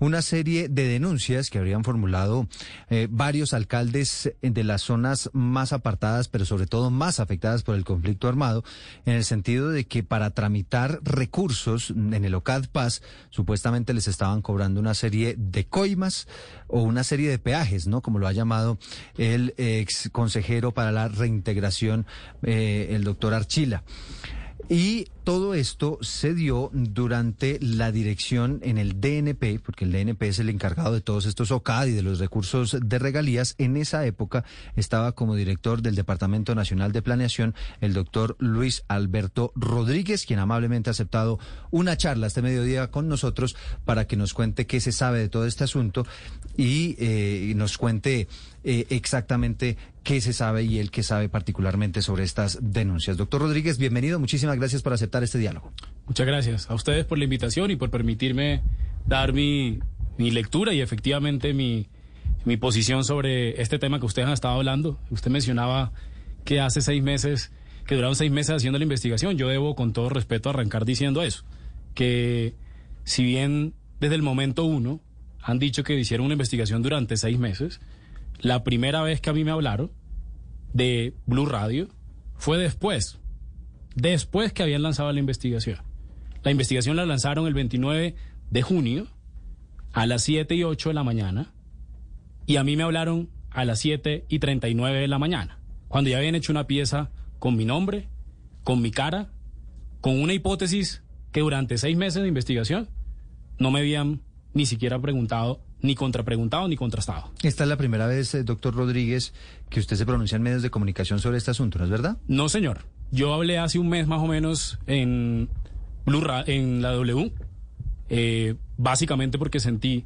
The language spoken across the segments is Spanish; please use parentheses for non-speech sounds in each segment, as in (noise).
Una serie de denuncias que habrían formulado eh, varios alcaldes de las zonas más apartadas, pero sobre todo más afectadas por el conflicto armado, en el sentido de que para tramitar recursos en el OCAD Paz, supuestamente les estaban cobrando una serie de coimas o una serie de peajes, ¿no? Como lo ha llamado el ex consejero para la reintegración, eh, el doctor Archila. Y todo esto se dio durante la dirección en el DNP, porque el DNP es el encargado de todos estos OCAD y de los recursos de regalías. En esa época estaba como director del Departamento Nacional de Planeación el doctor Luis Alberto Rodríguez, quien amablemente ha aceptado una charla este mediodía con nosotros para que nos cuente qué se sabe de todo este asunto y, eh, nos cuente eh, exactamente qué se sabe y él qué sabe particularmente sobre estas denuncias. Doctor Rodríguez, bienvenido. Muchísimas gracias por aceptar este diálogo. Muchas gracias a ustedes por la invitación y por permitirme dar mi, mi lectura y efectivamente mi, mi posición sobre este tema que ustedes han estado hablando. Usted mencionaba que hace seis meses, que duraron seis meses haciendo la investigación. Yo debo, con todo respeto, arrancar diciendo eso. Que si bien desde el momento uno han dicho que hicieron una investigación durante seis meses, la primera vez que a mí me hablaron de Blue Radio fue después, después que habían lanzado la investigación. La investigación la lanzaron el 29 de junio a las 7 y 8 de la mañana y a mí me hablaron a las 7 y 39 de la mañana, cuando ya habían hecho una pieza con mi nombre, con mi cara, con una hipótesis que durante seis meses de investigación no me habían ni siquiera preguntado ni contrapreguntado ni contrastado. Esta es la primera vez, eh, doctor Rodríguez, que usted se pronuncia en medios de comunicación sobre este asunto, ¿no es verdad? No, señor. Yo hablé hace un mes más o menos en, Blue en la W, eh, básicamente porque sentí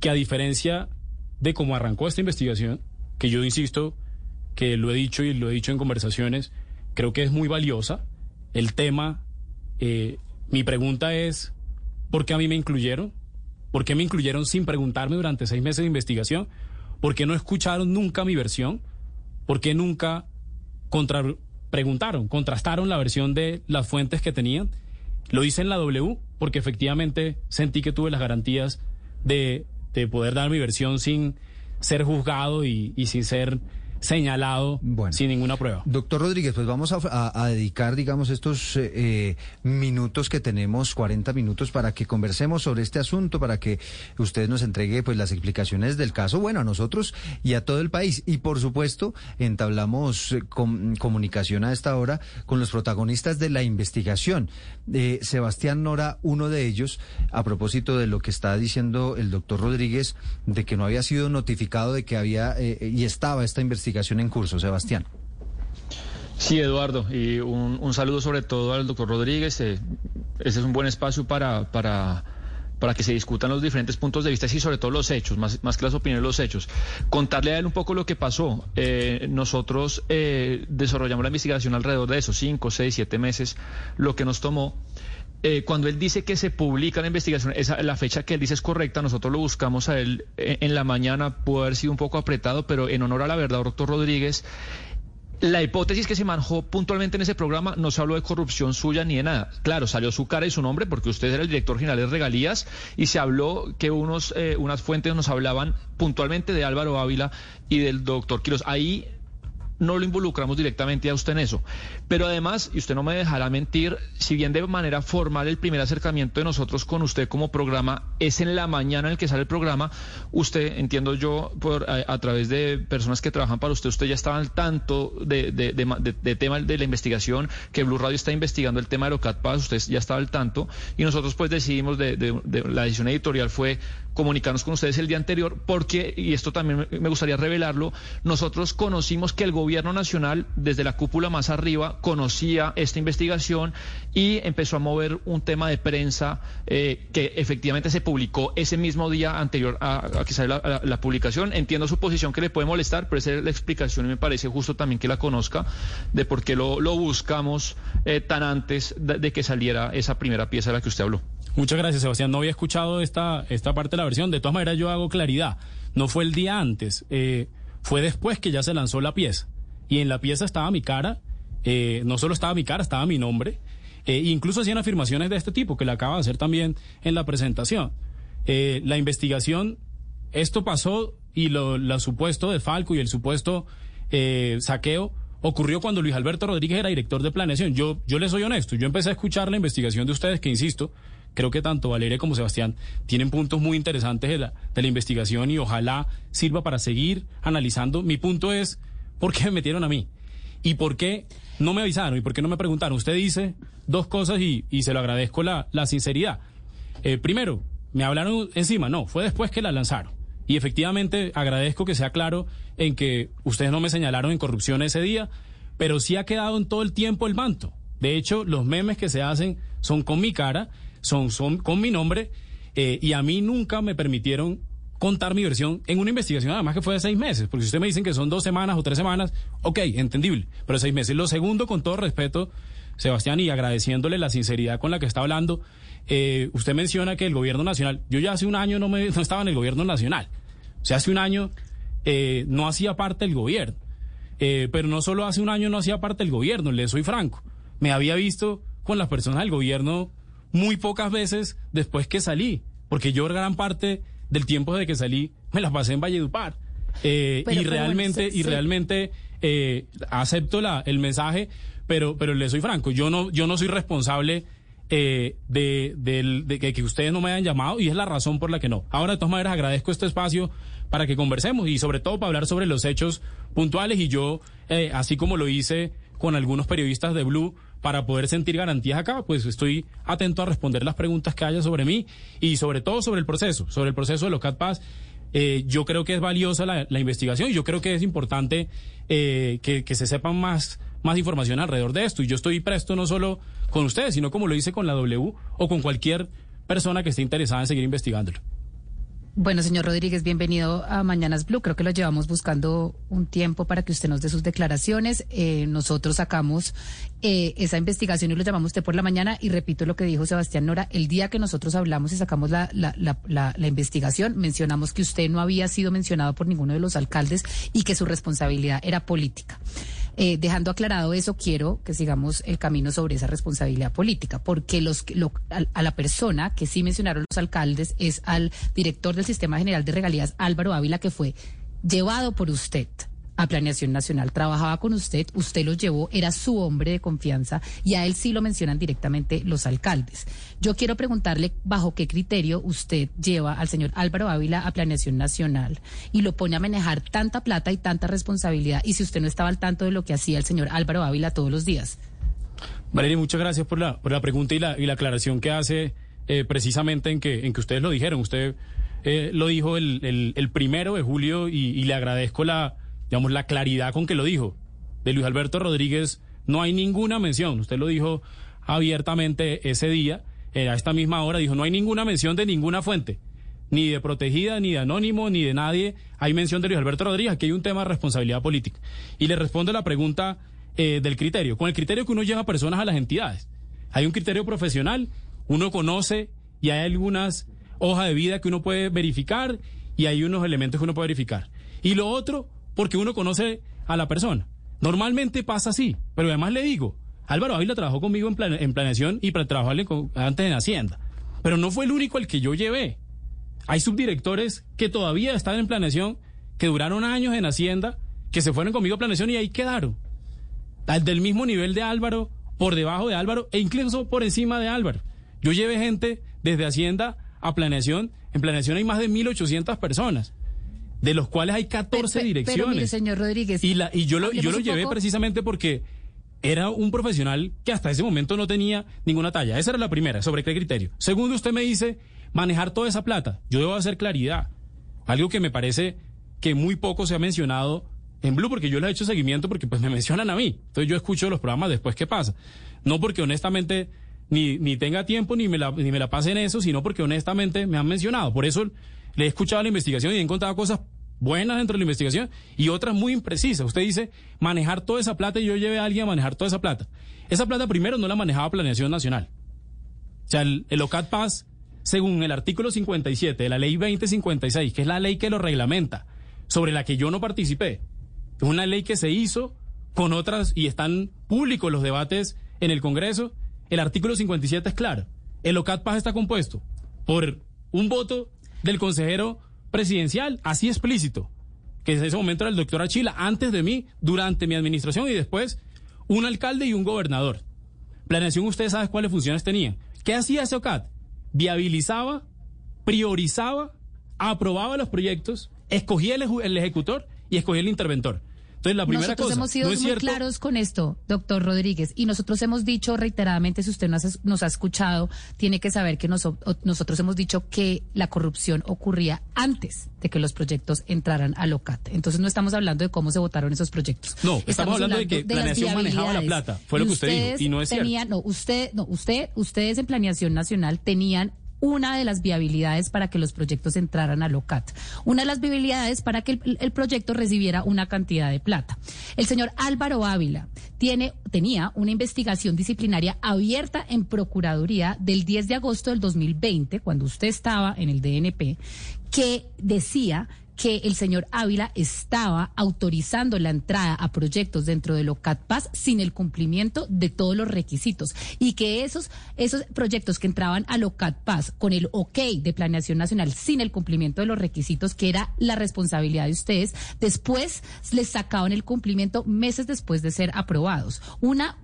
que a diferencia de cómo arrancó esta investigación, que yo insisto, que lo he dicho y lo he dicho en conversaciones, creo que es muy valiosa. El tema, eh, mi pregunta es, ¿por qué a mí me incluyeron? ¿Por qué me incluyeron sin preguntarme durante seis meses de investigación? ¿Por qué no escucharon nunca mi versión? ¿Por qué nunca contra preguntaron, contrastaron la versión de las fuentes que tenían? Lo hice en la W porque efectivamente sentí que tuve las garantías de, de poder dar mi versión sin ser juzgado y, y sin ser señalado sin ninguna prueba. Doctor Rodríguez, pues vamos a, dedicar, digamos, estos eh, eh, minutos que tenemos, 40 minutos, para que conversemos sobre este asunto, para que usted nos entregue pues las explicaciones del caso, bueno, a nosotros y a todo el país. Y por supuesto, entablamos eh, comunicación a esta hora con los protagonistas de la investigación. Sebastián Nora, uno de ellos, a propósito de lo que está diciendo el doctor Rodríguez, de que no había sido notificado de que había y estaba esta investigación investigación en curso, Sebastián. Sí, Eduardo, y un, saludo sobre todo al doctor Rodríguez. Ese es un buen espacio para, para, para que se discutan los diferentes puntos de vista y sobre todo los hechos, más, más que las opiniones, los hechos. Contarle a él un poco lo que pasó. Eh, nosotros eh, desarrollamos la investigación alrededor de esos cinco, seis, siete meses, lo que nos tomó. Eh, cuando él dice que se publica la investigación, esa, la fecha que él dice es correcta, nosotros lo buscamos a él eh, en, la mañana, pudo haber sido un poco apretado, pero en honor a la verdad, doctor Rodríguez, la hipótesis que se manejó puntualmente en ese programa no se habló de corrupción suya ni de nada. Claro, salió su cara y su nombre porque usted era el director general de regalías y se habló que unos, eh, unas fuentes nos hablaban puntualmente de Álvaro Ávila y del doctor Quiroz. Ahí no lo involucramos directamente a usted en eso. Pero además, y usted no me dejará mentir, si bien de manera formal el primer acercamiento de nosotros con usted como programa es en la mañana en el que sale el programa, usted, entiendo yo, por, a, través de personas que trabajan para usted, usted ya estaba al tanto de, de, tema de la investigación, que Blue Radio está investigando el tema de Locat Paz, usted ya estaba al tanto, y nosotros pues decidimos, de, la decisión editorial fue comunicarnos con ustedes el día anterior, porque, y esto también me gustaría revelarlo, nosotros conocimos que el gobierno gobierno nacional, desde la cúpula más arriba, conocía esta investigación y empezó a mover un tema de prensa eh, que efectivamente se publicó ese mismo día anterior a, que salió la, publicación. Entiendo su posición que le puede molestar, pero esa es la explicación y me parece justo también que la conozca de por qué lo, buscamos eh, tan antes de, que saliera esa primera pieza de la que usted habló. Muchas gracias, Sebastián. No había escuchado esta, esta parte de la versión. De todas maneras, yo hago claridad. No fue el día antes. Eh, fue después que ya se lanzó la pieza. Y en la pieza estaba mi cara, eh, no solo estaba mi cara, estaba mi nombre. Eh, incluso hacían afirmaciones de este tipo, que le acaba de hacer también en la presentación. Eh, la investigación, esto pasó y lo, supuesto de Falco y el supuesto saqueo ocurrió cuando Luis Alberto Rodríguez era director de planeación. Yo, yo les soy honesto, yo empecé a escuchar la investigación de ustedes, que insisto, creo que tanto Valeria como Sebastián tienen puntos muy interesantes de la, de la investigación y ojalá sirva para seguir analizando. Mi punto es, ¿por qué me metieron a mí? ¿Y por qué no me avisaron? ¿Y por qué no me preguntaron? Usted dice dos cosas y, y se lo agradezco la, la sinceridad. Eh, primero, me hablaron encima, no, fue después que la lanzaron. Y efectivamente agradezco que sea claro en que ustedes no me señalaron en corrupción ese día, pero sí ha quedado en todo el tiempo el manto. De hecho, los memes que se hacen son con mi cara son, son con mi nombre eh, y a mí nunca me permitieron contar mi versión en una investigación, además que fue de seis meses, porque si usted me dicen que son dos semanas o tres semanas, ok, entendible, pero seis meses. Lo segundo, con todo respeto, Sebastián, y agradeciéndole la sinceridad con la que está hablando, eh, usted menciona que el gobierno nacional, yo ya hace un año no, me, (laughs) no estaba en el gobierno nacional, o sea, hace un año eh, no hacía parte del gobierno, pero no solo hace un año no hacía parte del gobierno, le soy franco, me había visto con las personas del gobierno muy pocas veces después que salí, porque yo gran parte del tiempo de que salí me la pasé en Valledupar. Eh, y, realmente, y realmente, eh, acepto la, el mensaje, pero, pero le soy franco, yo no, yo no soy responsable eh, de, de, que, que, ustedes no me hayan llamado y es la razón por la que no. Ahora, de todas maneras, agradezco este espacio para que conversemos y sobre todo para hablar sobre los hechos puntuales y yo, eh, así como lo hice con algunos periodistas de Blue, para poder sentir garantías acá, pues estoy atento a responder las preguntas que haya sobre mí y sobre todo sobre el proceso, sobre el proceso de los CatPass. Eh, yo creo que es valiosa la, investigación y yo creo que es importante eh, que, que, se sepan más, más información alrededor de esto. Y yo estoy presto no solo con ustedes, sino como lo hice con la W o con cualquier persona que esté interesada en seguir investigándolo. Bueno, señor Rodríguez, bienvenido a Mañanas Blue. Creo que lo llevamos buscando un tiempo para que usted nos dé sus declaraciones. Eh, nosotros sacamos eh, esa investigación y lo llamamos usted por la mañana. Y repito lo que dijo Sebastián Nora, el día que nosotros hablamos y sacamos la, la, la, la investigación, mencionamos que usted no había sido mencionado por ninguno de los alcaldes y que su responsabilidad era política. Eh, dejando aclarado eso, quiero que sigamos el camino sobre esa responsabilidad política, porque los, a, la persona que sí mencionaron los alcaldes es al director del Sistema General de Regalías, Álvaro Ávila, que fue llevado por usted a Planeación Nacional. Trabajaba con usted, usted lo llevó, era su hombre de confianza y a él sí lo mencionan directamente los alcaldes. Yo quiero preguntarle bajo qué criterio usted lleva al señor Álvaro Ávila a Planeación Nacional y lo pone a manejar tanta plata y tanta responsabilidad y si usted no estaba al tanto de lo que hacía el señor Álvaro Ávila todos los días. Valeria, muchas gracias por la, por la pregunta y la, y la aclaración que hace eh, precisamente en que, en que ustedes lo dijeron. Usted eh, lo dijo el, el, primero de julio y le agradezco la digamos, la claridad con que lo dijo. De Luis Alberto Rodríguez no hay ninguna mención. Usted lo dijo abiertamente ese día, a esta misma hora, dijo, no hay ninguna mención de ninguna fuente, ni de protegida, ni de anónimo, ni de nadie. Hay mención de Luis Alberto Rodríguez, aquí hay un tema de responsabilidad política. Y le responde la pregunta eh, del criterio, con el criterio que uno lleva personas a las entidades. Hay un criterio profesional, uno conoce y hay algunas hojas de vida que uno puede verificar y hay unos elementos que uno puede verificar. Y lo otro, porque uno conoce a la persona. Normalmente pasa así, pero además le digo, Álvaro Ávila trabajó conmigo en, en planeación y para trabajarle antes en Hacienda, pero no fue el único al que yo llevé. Hay subdirectores que todavía están en planeación, que duraron años en Hacienda, que se fueron conmigo a planeación y ahí quedaron. Del mismo nivel de Álvaro, por debajo de Álvaro e incluso por encima de Álvaro. Yo llevé gente desde Hacienda a planeación. En planeación hay más de 1.800 personas de los cuales hay 14 direcciones. señor Rodríguez. Y, la, y yo lo, yo lo llevé precisamente porque era un profesional que hasta ese momento no tenía ninguna talla. Esa era la primera, sobre qué criterio. Segundo, usted me dice manejar toda esa plata. Yo debo hacer claridad. Algo que me parece que muy poco se ha mencionado en Blue porque yo le he hecho seguimiento porque pues me (laughs) mencionan a mí. Entonces yo escucho los programas después qué pasa. No porque honestamente ni, ni tenga tiempo ni me, la, ni me la pase en eso, sino porque honestamente me han mencionado. Por eso le he escuchado la investigación y he encontrado cosas buenas dentro de la investigación y otras muy imprecisas. Usted dice manejar toda esa plata y yo llevé a alguien a manejar toda esa plata. Esa plata primero no la manejaba Planeación Nacional. O sea, el, el OCAT Paz, según el artículo 57 de la ley 2056, que es la ley que lo reglamenta, sobre la que yo no participé, es una ley que se hizo con otras y están públicos los debates en el Congreso. El artículo 57 es claro. El OCAT Paz está compuesto por un voto del consejero presidencial, así explícito, que en ese momento era el doctor Achila, antes de mí, durante mi administración y después un alcalde y un gobernador. Planeación, ustedes saben cuáles funciones tenían. ¿Qué hacía ese OCAT? Viabilizaba, priorizaba, aprobaba los proyectos, escogía el, el ejecutor y escogía el interventor. Entonces, la primera nosotros cosa, hemos sido no muy cierto, claros con esto, doctor Rodríguez, y nosotros hemos dicho reiteradamente, si usted nos, nos ha escuchado, tiene que saber que nos- nosotros hemos dicho que la corrupción ocurría antes de que los proyectos entraran al OCAT. Entonces no estamos hablando de cómo se votaron esos proyectos. No, estamos hablando de que Planeación manejaba la plata, fue lo que usted dijo, y no es cierto. tenían- No, usted, no, usted, ustedes en Planeación Nacional tenían una de las viabilidades para que los proyectos entraran al OCAT. Una de las viabilidades para que el, el proyecto recibiera una cantidad de plata. El señor Álvaro Ávila tiene, tenía una investigación disciplinaria abierta en Procuraduría del 10 de agosto del 2020, cuando usted estaba en el DNP, que decía que el señor Ávila estaba autorizando la entrada a proyectos dentro del OCAT Paz sin el cumplimiento de todos los requisitos y que esos, esos proyectos que entraban al OCAT Paz con el OK de Planeación Nacional sin el cumplimiento de los requisitos, que era la responsabilidad de ustedes, después les sacaban el cumplimiento meses después de ser aprobados. Una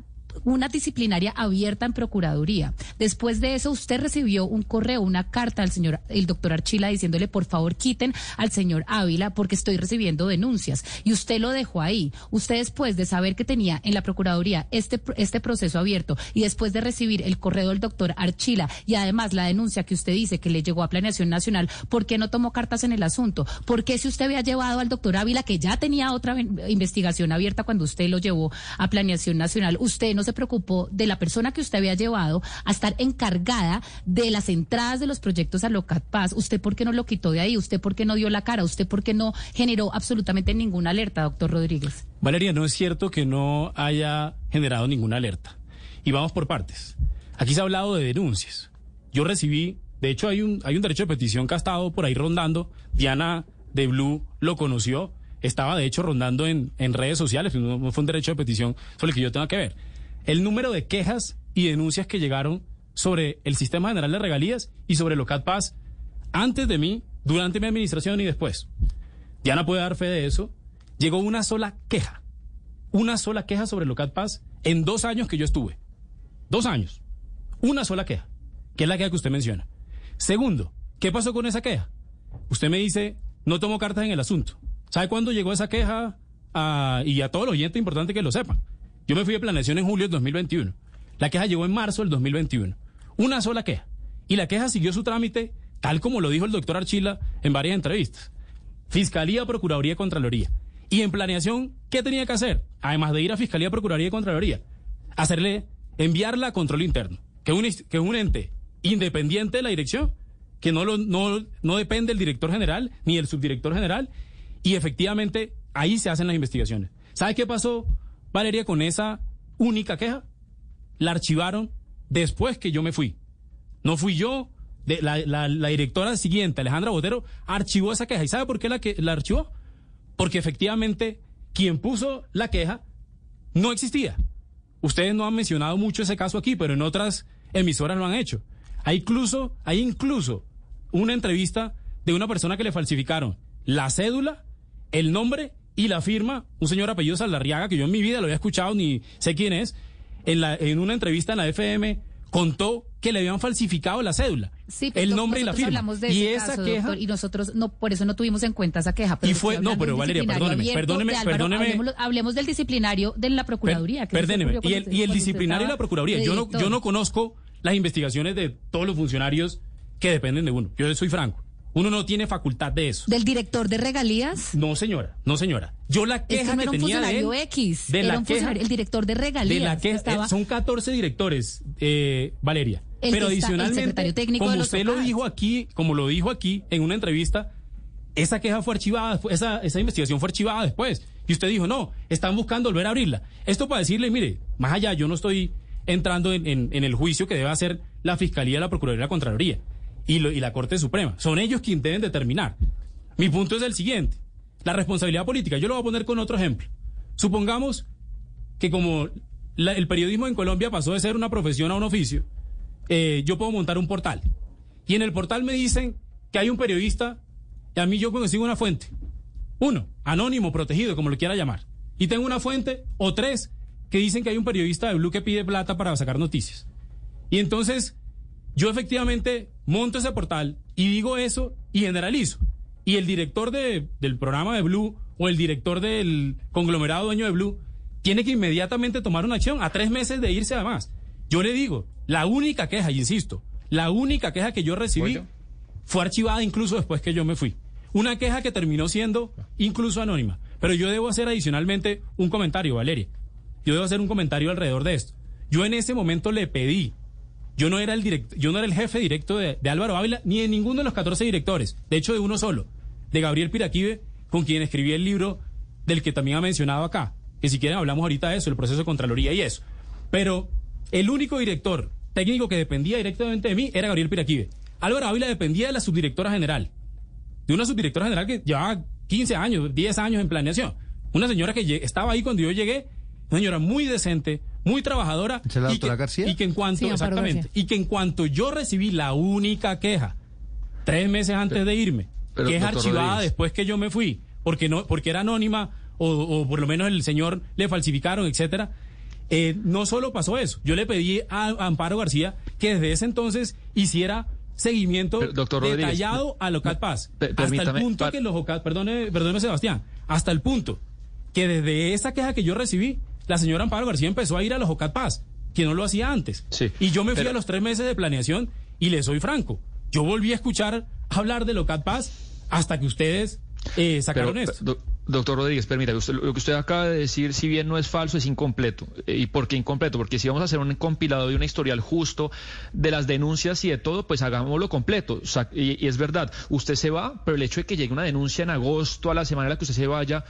una disciplinaria abierta en Procuraduría. Después de eso, usted recibió un correo, una carta al señor, el doctor Archila, diciéndole, por favor, quiten al señor Ávila porque estoy recibiendo denuncias. Y usted lo dejó ahí. Usted después de saber que tenía en la Procuraduría este, este proceso abierto y después de recibir el correo del doctor Archila y además la denuncia que usted dice que le llegó a Planeación Nacional, ¿por qué no tomó cartas en el asunto? ¿Por qué si usted había llevado al doctor Ávila, que ya tenía otra investigación abierta cuando usted lo llevó a Planeación Nacional, usted no se preocupó de la persona que usted había llevado a estar encargada de las entradas de los proyectos a Locat Paz? ¿Usted por qué no lo quitó de ahí? ¿Usted por qué no dio la cara? ¿Usted por qué no generó absolutamente ninguna alerta, doctor Rodríguez? Valeria, no es cierto que no haya generado ninguna alerta. Y vamos por partes. Aquí se ha hablado de denuncias. Yo recibí, de hecho hay un, hay un derecho de petición que ha estado por ahí rondando. Diana de Blue lo conoció. Estaba de hecho rondando en, en redes sociales. No, fue un derecho de petición sobre el que yo tenga que ver. El número de quejas y denuncias que llegaron sobre el sistema general de regalías y sobre Locat Paz antes de mí, durante mi administración y después. Diana puede dar fe de eso. Llegó una sola queja. Una sola queja sobre Locat Paz en dos años que yo estuve. Dos años. Una sola queja. Que es la queja que usted menciona. Segundo, ¿qué pasó con esa queja? Usted me dice, no tomo cartas en el asunto. ¿Sabe cuándo llegó esa queja? a- y a todos los oyentes importante que lo sepan. Yo me fui de planeación en julio del 2021. La queja llegó en marzo del 2021. Una sola queja. Y la queja siguió su trámite tal como lo dijo el doctor Archila en varias entrevistas. Fiscalía, Procuraduría, Contraloría. Y en planeación, ¿qué tenía que hacer? Además de ir a Fiscalía, Procuraduría y Contraloría. Hacerle, enviarla a control interno, que es un, ente independiente de la dirección, que no depende del director general ni del subdirector general. Y efectivamente, ahí se hacen las investigaciones. ¿Sabe qué pasó, Valeria, con esa única queja? La archivaron después que yo me fui. No fui yo. La- la directora siguiente, Alejandra Botero, archivó esa queja. ¿Y sabe por qué la, que, la archivó? Porque efectivamente quien puso la queja no existía. Ustedes no han mencionado mucho ese caso aquí, pero en otras emisoras lo han hecho. Hay incluso, hay incluso una entrevista de una persona que le falsificaron la cédula, el nombre y la firma, un señor apellido Saldarriaga, que yo en mi vida lo había escuchado ni sé quién es, en, la, en una entrevista en la FM contó que le habían falsificado la cédula, Sí, el nombre y la firma. de y esa caso, queja doctor, y nosotros no por eso no tuvimos en cuenta esa queja. Pero Y fue- no, pero Valeria, perdóneme, perdóneme, de Álvaro. perdóneme. Hablemos, hablemos del disciplinario de la Procuraduría. Perdóneme, y el, y el disciplinario y la Procuraduría. de Yo no, yo no conozco las investigaciones de todos los funcionarios que dependen de uno. Yo soy franco. Uno no tiene facultad de eso. ¿Del director de regalías? No, señora, no, señora. Yo la queja que no que un tenía de funcionario él, X. de era la un queja, el director de regalías. de la que estaba- eh, son 14 directores, eh, Valeria. El Pero está- adicionalmente, como usted lo dijo aquí, como lo dijo aquí en una entrevista, esa queja fue archivada, esa, esa investigación fue archivada después. Y usted dijo, no, están buscando volver a abrirla. Esto para decirle, mire, más allá, yo no estoy entrando en, en- en el juicio que debe hacer la Fiscalía, la Procuraduría y la Contraloría y, la Corte Suprema. Son ellos quienes deben determinar. Mi punto es el siguiente. La responsabilidad política, yo lo voy a poner con otro ejemplo. Supongamos que como el periodismo en Colombia pasó de ser una profesión a un oficio, eh, yo puedo montar un portal. Y en el portal me dicen que hay un periodista y a mí yo consigo una fuente. Uno, anónimo, protegido, como lo quiera llamar. Y tengo una fuente o tres que dicen que hay un periodista de Blue que pide plata para sacar noticias. Y entonces yo efectivamente monto ese portal y digo eso y generalizo. Y el director de- del programa de Blue o el director del conglomerado dueño de Blue tiene que inmediatamente tomar una acción a tres meses de irse además. Yo le digo, la única queja, y insisto, la única queja que yo recibí Oye. fue archivada incluso después que yo me fui. Una queja que terminó siendo incluso anónima. Pero yo debo hacer adicionalmente un comentario, Valeria. Yo debo hacer un comentario alrededor de esto. Yo en ese momento le pedí, yo no era el direct, yo no era el jefe directo de, de Álvaro Ávila, ni de ninguno de los 14 directores, de hecho de uno solo, de Gabriel Piraquive, con quien escribí el libro del que también ha mencionado acá. Que si quieren hablamos ahorita de eso, el proceso de Contraloría y eso. Pero el único director técnico que dependía directamente de mí era Gabriel Piraquive. Álvaro Ávila dependía de la subdirectora general de una subdirectora general que llevaba 15 años, 10 años en planeación. Una señora que estaba ahí cuando yo llegué, una señora muy decente, muy trabajadora. ¿Es la y doctora que- García? Y que en cuanto, Sí, exactamente, García. y que en cuanto yo recibí la única queja, tres meses antes de irme, pero, que es archivada Rodríguez. después que yo me fui, porque no, porque era anónima, o, o por lo menos el señor le falsificaron, etcétera. eh, no solo pasó eso, yo le pedí a, a Amparo García que desde ese entonces hiciera seguimiento Pero, doctor Rodríguez, detallado a Locat Paz. hasta el punto que los Ocat, perdone, perdone Sebastián, hasta el punto que desde esa queja que yo recibí, la señora Amparo García empezó a ir a los Ocat Paz, que no lo hacía antes. Sí, y yo me fui pero- a los tres meses de planeación y le soy franco, yo volví a escuchar hablar de Locat Paz hasta que ustedes eh, sacaron Pero, esto. do- doctor Rodríguez, permítame, lo que usted acaba de decir, si bien no es falso, es incompleto. Eh, ¿Y por qué incompleto? Porque si vamos a hacer un compilado y un historial justo de las denuncias y de todo, pues hagámoslo completo. O sea, y, y es verdad, usted se va, pero el hecho de que llegue una denuncia en agosto, a la semana en la que usted se vaya,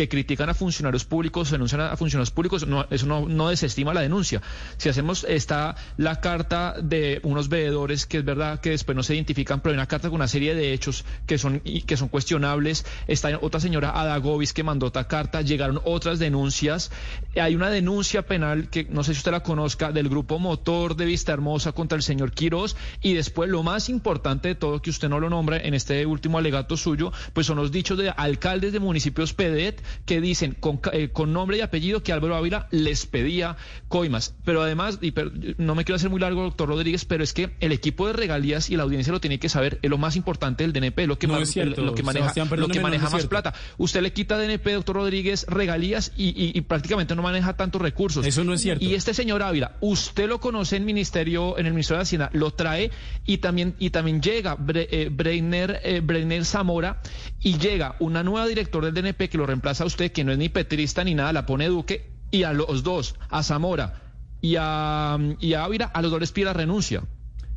que critican a funcionarios públicos, denuncian a funcionarios públicos, no, eso no, desestima la denuncia. Si hacemos, está la carta de unos veedores que es verdad que después no se identifican, pero hay una carta con una serie de hechos que son, que son cuestionables. Está otra señora Adagovis que mandó otra carta, llegaron otras denuncias. Hay una denuncia penal que no sé si usted la conozca del grupo Motor de Vista Hermosa contra el señor Quirós. Y después lo más importante de todo, que usted no lo nombra en este último alegato suyo, pues son los dichos de alcaldes de municipios PEDET que dicen con, eh, con nombre y apellido que Álvaro Ávila les pedía coimas. Pero además, y per- no me quiero hacer muy largo, doctor Rodríguez, pero es que el equipo de regalías y la audiencia lo tiene que saber, es lo más importante del DNP, lo que, No más- lo que maneja, lo que no más plata. Usted le quita a DNP, doctor Rodríguez, regalías y, y- y prácticamente no maneja tantos recursos. Eso no es cierto. Y este señor Ávila, usted lo conoce en ministerio, en el Ministerio de Hacienda, lo trae y también, y también llega Bre- eh, Breiner, eh, Breiner Zamora y llega una nueva directora del DNP que lo reemplaza a usted, que no es ni petrista ni nada, la pone Duque, y a los dos, a Zamora y a, y a Ávila, a los dos les pide la renuncia.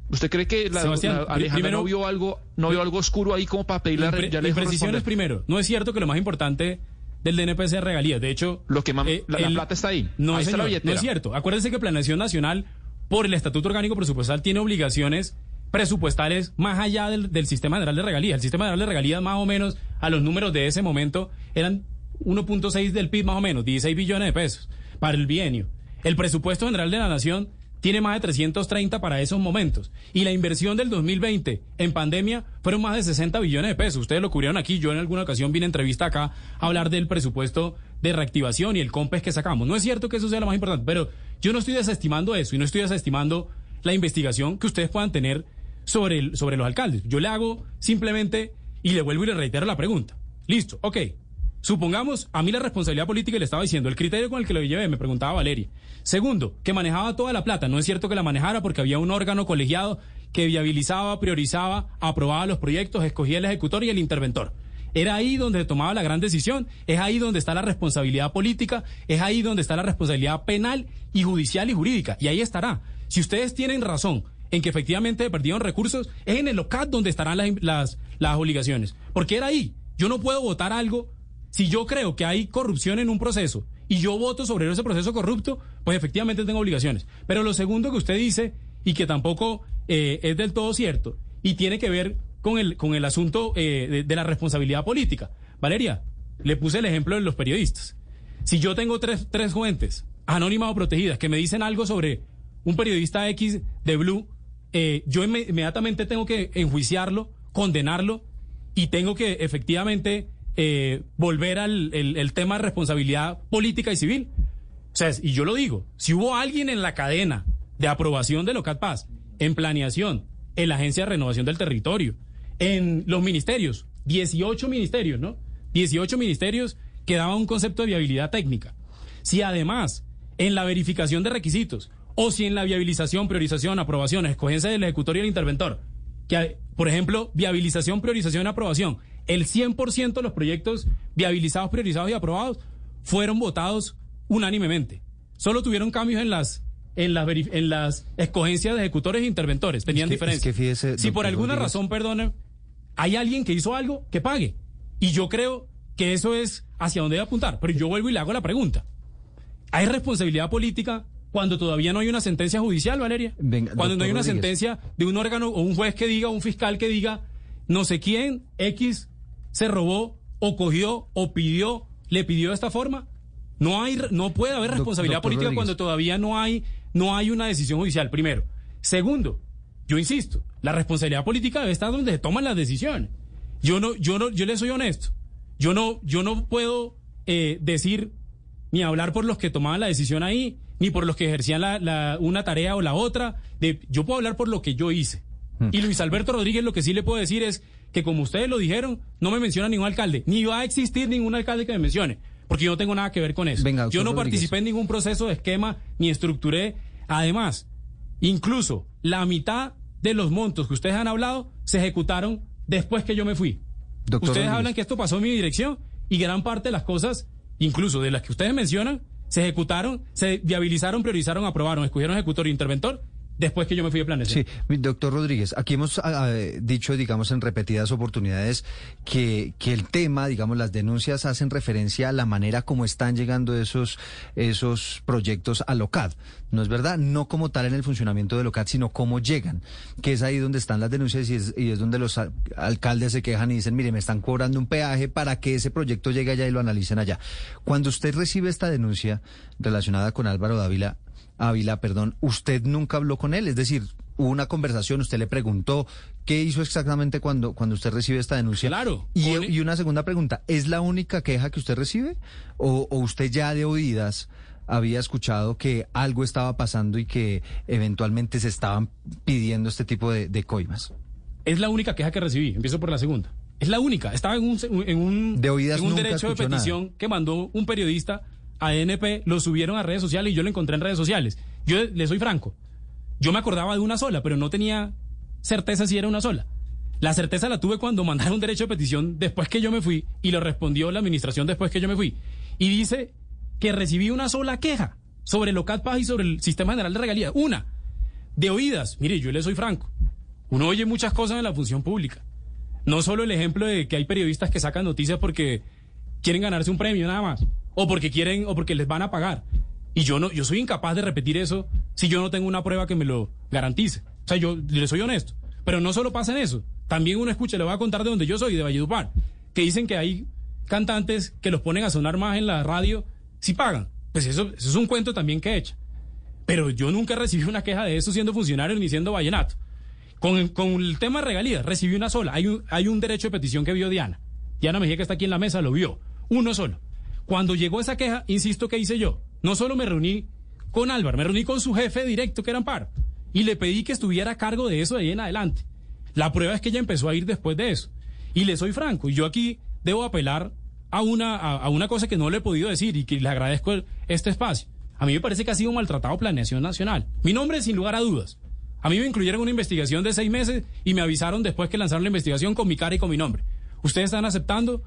¿Usted cree que la, Sebastián, la Alejandra primero- no vio algo, no vio algo oscuro ahí como para pedirle la Impre- re- ya le dejó imprecisiones responder? primero. No es cierto que lo más importante del DNP sea regalías. De hecho, Lo que más- la- la plata está ahí. No, Ahí está la señor, billetera. no es cierto. Acuérdense que Planeación Nacional, por el Estatuto Orgánico Presupuestal, tiene obligaciones presupuestales más allá del, del Sistema General de Regalías. El Sistema General de Regalías, más o menos, a los números de ese momento, eran 1.6 del PIB, más o menos, 16 billones de pesos para el bienio. El presupuesto general de la Nación tiene más de 330 para esos momentos. Y la inversión del 2020 en pandemia fueron más de 60 billones de pesos. Ustedes lo cubrieron aquí. Yo en alguna ocasión vine a entrevista acá a hablar del presupuesto de reactivación y el COMPES que sacamos. No es cierto que eso sea lo más importante, pero yo no estoy desestimando eso y no estoy desestimando la investigación que ustedes puedan tener sobre, sobre los alcaldes. Yo le hago simplemente, y le vuelvo y le reitero la pregunta. Listo, ok. Supongamos, a mí la responsabilidad política le estaba diciendo, el criterio con el que lo llevé, me preguntaba Valeria. Segundo, que manejaba toda la plata. No es cierto que la manejara porque había un órgano colegiado que viabilizaba, priorizaba, aprobaba los proyectos, escogía el ejecutor y el interventor. Era ahí donde se tomaba la gran decisión, es ahí donde está la responsabilidad política, es ahí donde está la responsabilidad penal y judicial y jurídica, y ahí estará. Si ustedes tienen razón en que efectivamente perdieron recursos, es en el OCAT donde estarán las, las, obligaciones, porque era ahí. Yo no puedo votar algo si yo creo que hay corrupción en un proceso y yo voto sobre ese proceso corrupto, pues efectivamente tengo obligaciones. Pero lo segundo que usted dice, y que tampoco eh, es del todo cierto, y tiene que ver con el, con el asunto eh, de, de, la responsabilidad política. Valeria, le puse el ejemplo de los periodistas. Si yo tengo tres, tres fuentes, anónimas o protegidas, que me dicen algo sobre un periodista X de Blue, eh, yo inmediatamente tengo que enjuiciarlo, condenarlo y tengo que efectivamente eh, volver al el, tema de responsabilidad política y civil. O sea, y yo lo digo, si hubo alguien en la cadena de aprobación de Locat Paz, en planeación, en la Agencia de Renovación del Territorio, en los ministerios, 18 ministerios, ¿no? 18 ministerios que daban un concepto de viabilidad técnica. Si además, en la verificación de requisitos, o si en la viabilización, priorización, aprobación, escogencia del ejecutor y el interventor, que, por ejemplo, viabilización, priorización, aprobación, el 100% de los proyectos viabilizados, priorizados y aprobados fueron votados unánimemente. Solo tuvieron cambios en las en las, en las escogencias de ejecutores e interventores. Tenían es que, diferencias. Es que fíjese, si por alguna Rodríguez. razón, perdone, hay alguien que hizo algo, que pague. Y yo creo que eso es hacia dónde debe apuntar. Pero yo vuelvo y le hago la pregunta. ¿Hay responsabilidad política cuando todavía no hay una sentencia judicial, Valeria? Venga, cuando no hay una Rodríguez. sentencia de un órgano o un juez que diga, un fiscal que diga, no sé quién, X, se robó o cogió o pidió, le pidió de esta forma. No hay, no puede haber responsabilidad doctor política Rodríguez. cuando todavía no hay, no hay una decisión judicial. Primero. Segundo, yo insisto, la responsabilidad política debe estar donde se toman las decisiones. Yo no, yo no, yo le soy honesto. Yo no, yo no puedo eh, decir ni hablar por los que tomaban la decisión ahí, ni por los que ejercían la, la, una tarea o la otra. De, yo puedo hablar por lo que yo hice. Y Luis Alberto Rodríguez lo que sí le puedo decir es que como ustedes lo dijeron, no me menciona ningún alcalde, ni va a existir ningún alcalde que me mencione, porque yo no tengo nada que ver con eso. Venga, yo no Rodríguez. participé en ningún proceso de esquema, ni estructuré. Además, incluso la mitad de los montos que ustedes han hablado se ejecutaron después que yo me fui. Doctor ustedes Rodríguez. hablan que esto pasó en mi dirección y gran parte de las cosas, incluso de las que ustedes mencionan, se ejecutaron, se viabilizaron, priorizaron, aprobaron, escogieron ejecutor e interventor después que yo me fui de planeación. Sí, doctor Rodríguez, aquí hemos ah, eh, dicho, digamos, en repetidas oportunidades que, que el tema, digamos, las denuncias hacen referencia a la manera como están llegando esos, esos proyectos a LOCAD. ¿No es verdad? No como tal en el funcionamiento de LOCAD, sino cómo llegan, que es ahí donde están las denuncias y es, y es donde los al- alcaldes se quejan y dicen, mire, me están cobrando un peaje para que ese proyecto llegue allá y lo analicen allá. Cuando usted recibe esta denuncia relacionada con Álvaro Dávila, Ávila, perdón, usted nunca habló con él, es decir, hubo una conversación, usted le preguntó qué hizo exactamente cuando, cuando usted recibe esta denuncia. Claro, Y, una segunda pregunta, ¿es la única queja que usted recibe? ¿O, o usted ya de oídas había escuchado que algo estaba pasando y que eventualmente se estaban pidiendo este tipo de, de coimas? Es la única queja que recibí. Empiezo por la segunda. Es la única. Estaba en un, en un, De oídas en un derecho de petición que mandó un periodista a NP, lo subieron a redes sociales y yo lo encontré en redes sociales. Yo le soy franco. Yo me acordaba de una sola, pero no tenía certeza si era una sola. La certeza la tuve cuando (laughs) mandaron un derecho de petición después que yo me fui y lo respondió la administración después que yo me fui. Y dice que recibí una sola queja sobre el Locat Paz y sobre el Sistema General de Regalías. Una. De oídas. Mire, yo le soy franco. Uno oye muchas cosas en la función pública. No solo el ejemplo de que hay periodistas que sacan noticias porque quieren ganarse un premio nada más, o porque quieren, o porque les van a pagar. Y yo no, yo soy incapaz de repetir eso si yo no tengo una prueba que me lo garantice. O sea, yo le soy honesto. Pero no solo pasa en eso. También uno escucha, le voy a contar de donde yo soy, de Valledupar, que dicen que hay cantantes que los ponen a sonar más en la radio si pagan. Pues eso, es un cuento también que he hecho. Pero yo nunca recibí una queja de eso siendo funcionario ni siendo vallenato. Con, con el tema de regalías, recibí una sola. Hay un, hay un derecho de petición que vio Diana. Diana Mejía, que está aquí en la mesa, lo vio. Uno solo. Cuando llegó esa queja, insisto, ¿qué hice yo? No solo me reuní con Álvaro, me reuní con su jefe directo, que era Amparo. Y le pedí que estuviera a cargo de eso de ahí en adelante. La prueba es que ella empezó a ir después de eso. Y le soy franco, y yo aquí debo apelar a una, a, una cosa que no le he podido decir y que le agradezco este espacio. A mí me parece que ha sido maltratado Planeación Nacional. Mi nombre, sin lugar a dudas. A mí me incluyeron una investigación de seis meses y me avisaron después que lanzaron la investigación con mi cara y con mi nombre. Ustedes están aceptando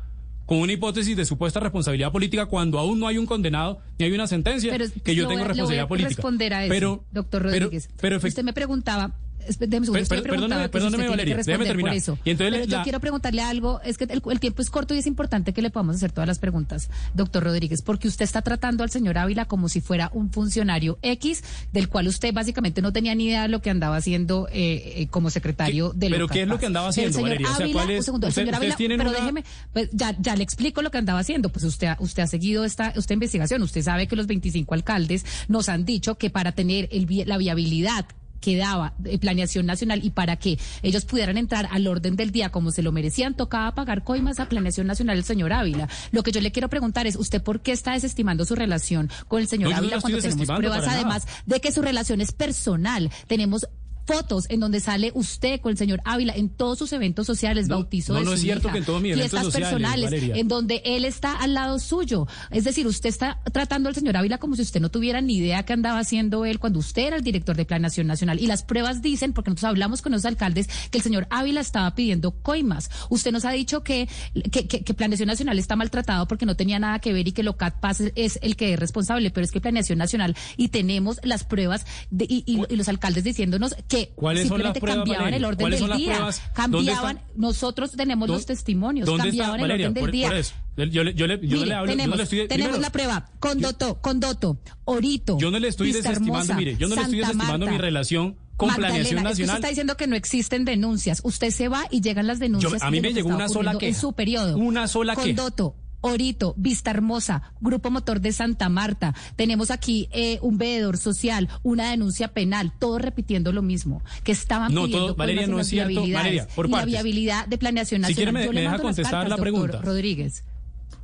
con una hipótesis de supuesta responsabilidad política cuando aún no hay un condenado ni hay una sentencia Pero que yo tengo voy responsabilidad voy a política. responder a eso, pero, doctor pero- Rodríguez. Pero, efect- usted me preguntaba, segundo, Per- per- perdóneme, perdóneme, Valeria, déjeme responder por terminar. eso. Y entonces yo quiero preguntarle algo, es que el, el tiempo es corto y es importante que le podamos hacer todas las preguntas, doctor Rodríguez, porque usted está tratando al señor Ávila como si fuera un funcionario X, del cual usted básicamente no tenía ni idea de lo que andaba haciendo eh, eh, como secretario ¿Qué- del pero Local qué es lo que andaba El haciendo, señor Valeria? O sea, Ávila, ¿cuál es? un segundo, el señor Ávila, pero una- déjeme, pues ya, ya le explico lo que andaba haciendo. Pues usted, usted ha seguido esta, esta investigación. Usted sabe que los 25 alcaldes nos han dicho que para tener el, la viabilidad que daba de planeación nacional y para que ellos pudieran entrar al orden del día como se lo merecían, tocaba pagar coimas a planeación nacional el señor Ávila. Lo que yo le quiero preguntar es, ¿usted por qué está desestimando su relación con el señor No, no Ávila cuando tenemos pruebas además de que su relación es personal? Tenemos fotos en donde sale usted con el señor Ávila en todos sus eventos sociales, No, bautizo no, de no su es cierto hija, que en todos mis eventos fiestas sociales, personales, Valeria. en donde él está al lado suyo. Es decir, usted está tratando al señor Ávila como si usted no tuviera ni idea qué andaba haciendo él cuando usted era el director de Planación Nacional. Y las pruebas dicen, porque nosotros hablamos con los alcaldes, que el señor Ávila estaba pidiendo coimas. Usted nos ha dicho que, que, que- que Planeación Nacional está maltratado porque no tenía nada que ver y que Locat Paz es el que es responsable, pero es que Planeación Nacional y tenemos las pruebas de- y, y- y los alcaldes diciéndonos que ¿Cuáles son las pruebas, cambiaban Valeria? el orden ¿Cuáles del día. Cambiaban, nosotros tenemos ¿Dó- los testimonios, ¿Dónde está, cambiaban el orden del Por- día. por eso. Yo le, yo le- yo no le hablo, yo tenemos, no le estoy... tenemos primero, la prueba. Condoto, Condoto, Orito. Yo no le estoy desestimando, mire, yo no le estoy desestimando Marta, mi relación con Magdalena, Planeación es que usted Nacional. está diciendo que no existen denuncias. Usted se va y llegan las denuncias. a mí me llegó una sola ocurriendo En queja. su periodo. Una sola queja. Condoto. Orito, Vista Hermosa, Grupo Motor de Santa Marta. Tenemos aquí eh, un veedor social, una denuncia penal, todos repitiendo lo mismo, que estaban No, pidiendo todo- Valeria, no es cierto. Valeria, por y la partes. viabilidad de planeación Si nacional. quiere me- me deja contestar cartas, la doctor pregunta. Rodríguez.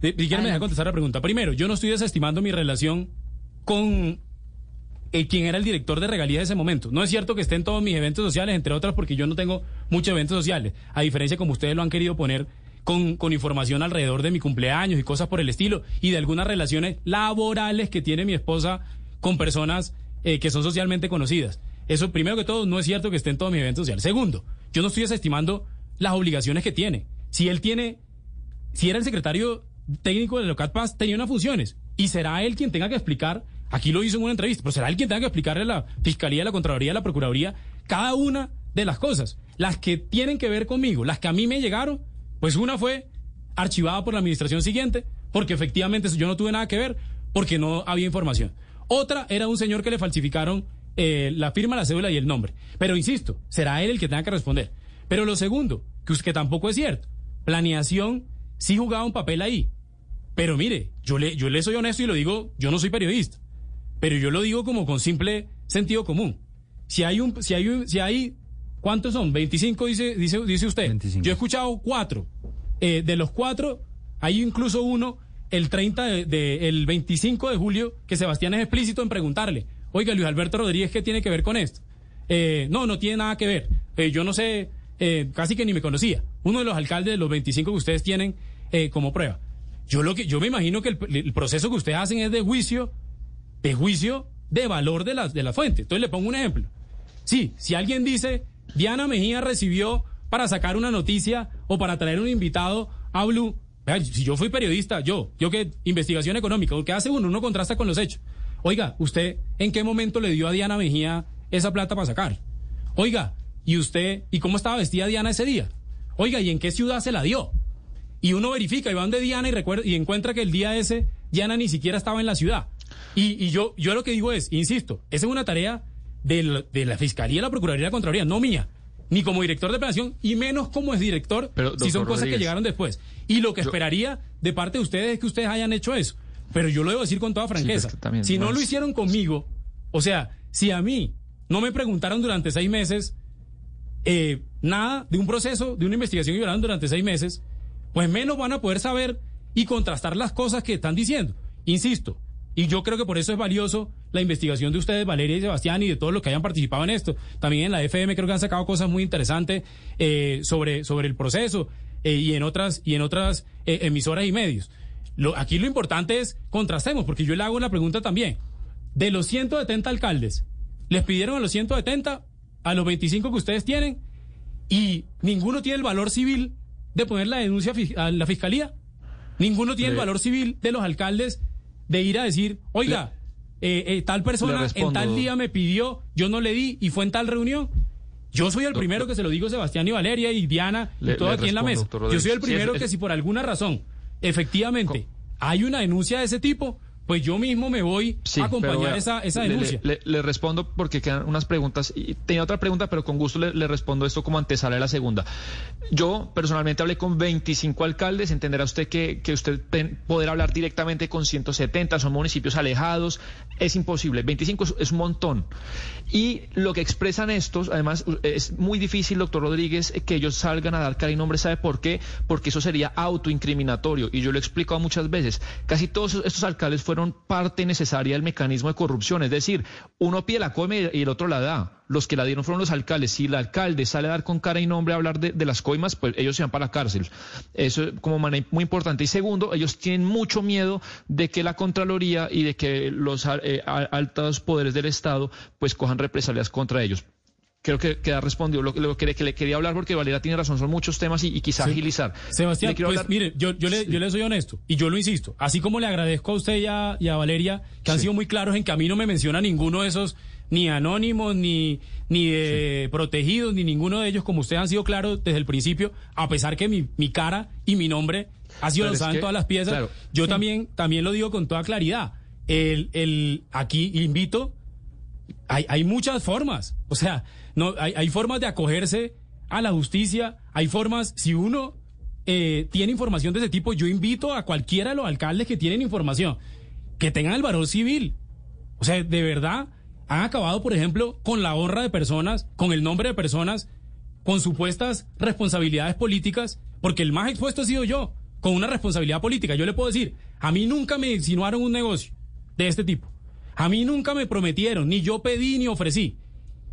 Eh, Si quiere me deja contestar la pregunta. Primero, yo no estoy desestimando mi relación con eh, quien era el director de regalías de ese momento. No es cierto que esté en todos mis eventos sociales, entre otras porque yo no tengo muchos eventos sociales, a diferencia como ustedes lo han querido poner con, información alrededor de mi cumpleaños y cosas por el estilo, y de algunas relaciones laborales que tiene mi esposa con personas eh, que son socialmente conocidas. Eso, primero que todo, no es cierto que esté en todos mis eventos sociales. Segundo, yo no estoy desestimando las obligaciones que tiene. Si él tiene si era el secretario técnico de Locat Paz, tenía unas funciones. Y será él quien tenga que explicar, aquí lo hizo en una entrevista, pero será él quien tenga que explicarle a la Fiscalía, a la Contraloría, a la Procuraduría, cada una de las cosas. Las que tienen que ver conmigo, las que a mí me llegaron, pues una fue archivada por la administración siguiente, porque efectivamente yo no tuve nada que ver, porque no había información. Otra era un señor que le falsificaron eh, la firma, la cédula y el nombre. Pero insisto, será él el que tenga que responder. Pero lo segundo, que, que tampoco es cierto, planeación sí jugaba un papel ahí. Pero mire, yo le, yo le soy honesto y lo digo, yo no soy periodista, pero yo lo digo como con simple sentido común. Si hay un, si hay un, si hay, ¿cuántos son? 25 dice, dice, dice usted. 25. Yo he escuchado cuatro. Eh, de los cuatro, hay incluso uno, el 30 de, de- el 25 de julio, que Sebastián es explícito en preguntarle, oiga, Luis Alberto Rodríguez, ¿qué tiene que ver con esto? Eh, no, no tiene nada que ver. Eh, yo no sé, eh, casi que ni me conocía. Uno de los alcaldes de los 25 que ustedes tienen como prueba. Yo lo que, yo me imagino que el, el proceso que ustedes hacen es de juicio, de juicio de valor de la, de la fuente. Entonces le pongo un ejemplo. Sí, si alguien dice, Diana Mejía recibió para sacar una noticia o para traer un invitado a Blue, si yo fui periodista, yo, yo que investigación económica, lo que hace uno, uno contrasta con los hechos. Oiga, ¿usted en qué momento le dio a Diana Mejía esa plata para sacar? Oiga, ¿y usted, y cómo estaba vestida Diana ese día? Oiga, ¿y en qué ciudad se la dio? Y uno verifica y va donde Diana y, recuerda, y encuentra que el día ese Diana ni siquiera estaba en la ciudad. Y, y yo, yo lo que digo es, insisto, esa es una tarea de la Fiscalía, la Procuraduría y la Contraloría, no mía, ni como director de planeación, y menos como es director, Pero, si son cosas que llegaron después. Y lo que esperaría de parte de ustedes es que ustedes hayan hecho eso. Pero yo lo debo decir con toda franqueza. que también si no lo hicieron conmigo, o sea, si a mí no me preguntaron durante seis meses, eh, nada de un proceso, de una investigación que llevaron durante seis meses, pues menos van a poder saber y contrastar las cosas que están diciendo. Insisto, y yo creo que por eso es valioso la investigación de ustedes, Valeria y Sebastián, y de todos los que hayan participado en esto. También en la FM creo que han sacado cosas muy interesantes eh, sobre, sobre el proceso eh, y en otras, y en otras eh, emisoras y medios. Lo, aquí lo importante es contrastemos, porque yo le hago una pregunta también. De los 170 alcaldes, ¿les pidieron a los 170 a los 25 que ustedes tienen y ninguno tiene el valor civil de poner la denuncia a la fiscalía. Ninguno tiene el valor civil de los alcaldes de ir a decir, oiga, eh, eh, tal persona en tal día me pidió, yo no le di y fue en tal reunión. Yo soy el primero que se lo digo, Sebastián y Valeria y Diana y todo aquí en la mesa. Yo soy el primero que si por alguna razón, efectivamente, hay una denuncia de ese tipo, pues yo mismo me voy a acompañar esa, esa denuncia. Le, respondo porque quedan unas preguntas. Y tenía otra pregunta, pero con gusto le, respondo esto como antesala de la segunda. Yo personalmente hablé con 25 alcaldes. Entenderá usted que, que usted poder hablar directamente con 170, son municipios alejados. Es imposible. 25 es, un montón. Y lo que expresan estos, además, es muy difícil, doctor Rodríguez, que ellos salgan a dar cara y nombre. ¿Sabe por qué? Porque eso sería autoincriminatorio. Y yo lo he explicado muchas veces. Casi todos estos alcaldes fueron fueron parte necesaria del mecanismo de corrupción. Es decir, uno pide la come y el otro la da. Los que la dieron fueron los alcaldes. Si el alcalde sale a dar con cara y nombre a hablar de, las coimas, pues ellos se van para la cárcel. Eso es como muy importante. Y segundo, ellos tienen mucho miedo de que la Contraloría y de que los eh, altos poderes del Estado pues cojan represalias contra ellos creo que, queda respondido. Lo, lo que, le quería hablar porque Valera tiene razón, son muchos temas y, quizá agilizar. Sebastián, pues mire, yo, yo, le, yo le soy honesto y yo lo insisto, así como le agradezco a usted y a, Valeria que han sido muy claros en que a mí no me menciona ninguno de esos ni anónimos, ni, ni de protegidos, ni ninguno de ellos, como ustedes han sido claros desde el principio, a pesar que mi, mi cara y mi nombre ha sido lanzado en todas las piezas, yo también, también lo digo con toda claridad. El, el, aquí invito, hay, hay muchas formas, o sea, no, hay, hay formas de acogerse a la justicia, hay formas, si uno eh, tiene información de ese tipo, yo invito a cualquiera de los alcaldes que tienen información, que tengan el valor civil. O sea, de verdad, han acabado, por ejemplo, con la honra de personas, con el nombre de personas, con supuestas responsabilidades políticas, porque el más expuesto he sido yo, con una responsabilidad política. Yo le puedo decir, a mí nunca me insinuaron un negocio de este tipo. A mí nunca me prometieron, ni yo pedí ni ofrecí.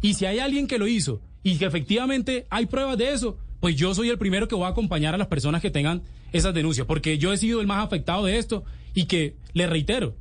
Y si hay alguien que lo hizo y que efectivamente hay pruebas de eso, pues yo soy el primero que voy a acompañar a las personas que tengan esas denuncias, porque yo he sido el más afectado de esto y que, le reitero,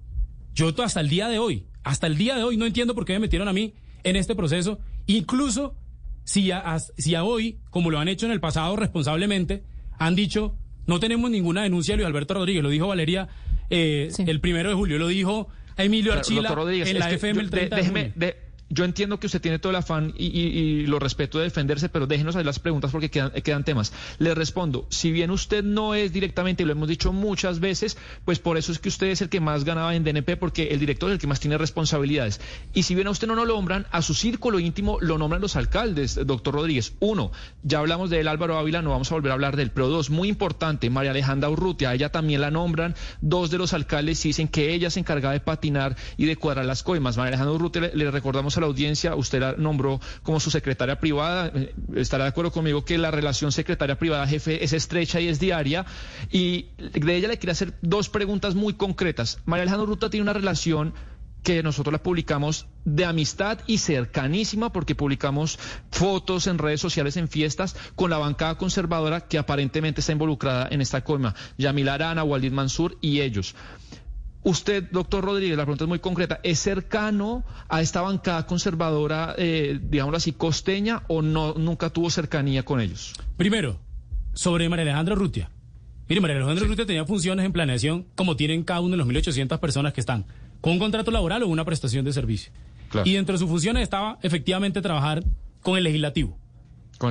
yo hasta el día de hoy, hasta el día de hoy no entiendo por qué me metieron a mí en este proceso, incluso si a, si a hoy, como lo han hecho en el pasado responsablemente, han dicho, no tenemos ninguna denuncia de Luis Alberto Rodríguez, lo dijo Valeria eh, el primero de julio, lo dijo Emilio Archila en la FM el 30 de yo entiendo que usted tiene todo el afán y, lo respeto de defenderse, pero déjenos hacer las preguntas porque quedan, quedan, temas. Le respondo, si bien usted no es directamente, y lo hemos dicho muchas veces, pues por eso es que usted es el que más ganaba en DNP, porque el director es el que más tiene responsabilidades. Y si bien a usted no lo nombran, a su círculo íntimo lo nombran los alcaldes, doctor Rodríguez. Uno, ya hablamos de él, Álvaro Ávila, no vamos a volver a hablar de él, pero dos, muy importante, María Alejandra Urrutia, ella también la nombran. Dos de los alcaldes dicen que ella se encargaba de patinar y de cuadrar las coimas. María Alejandra Urrutia, le, le recordamos la audiencia, usted la nombró como su secretaria privada, eh, estará de acuerdo conmigo que la relación secretaria privada-jefe es estrecha y es diaria, y de ella le quiero hacer dos preguntas muy concretas. María Alejandra Ruta tiene una relación que nosotros la publicamos de amistad y cercanísima porque publicamos fotos en redes sociales en fiestas con la bancada conservadora que aparentemente está involucrada en esta coma, Yamila Arana, Walid Mansur y ellos. Usted, doctor Rodríguez, la pregunta es muy concreta. ¿Es cercano a esta bancada conservadora, eh, digámoslo así, costeña o no, nunca tuvo cercanía con ellos? Primero, sobre María Alejandra Rutia. Mire, María Alejandra Rutia tenía funciones en planeación como tienen cada uno de los 1.800 personas que están, con un contrato laboral o una prestación de servicio. Y dentro de sus funciones estaba efectivamente trabajar con el legislativo.